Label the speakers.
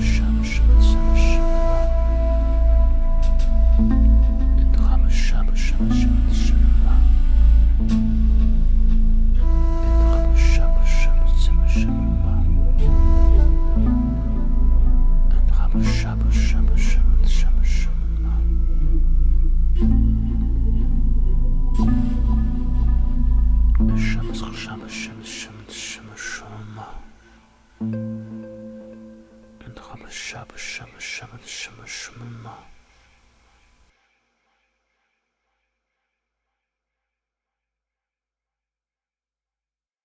Speaker 1: 是。什么什么什么什么什么吗？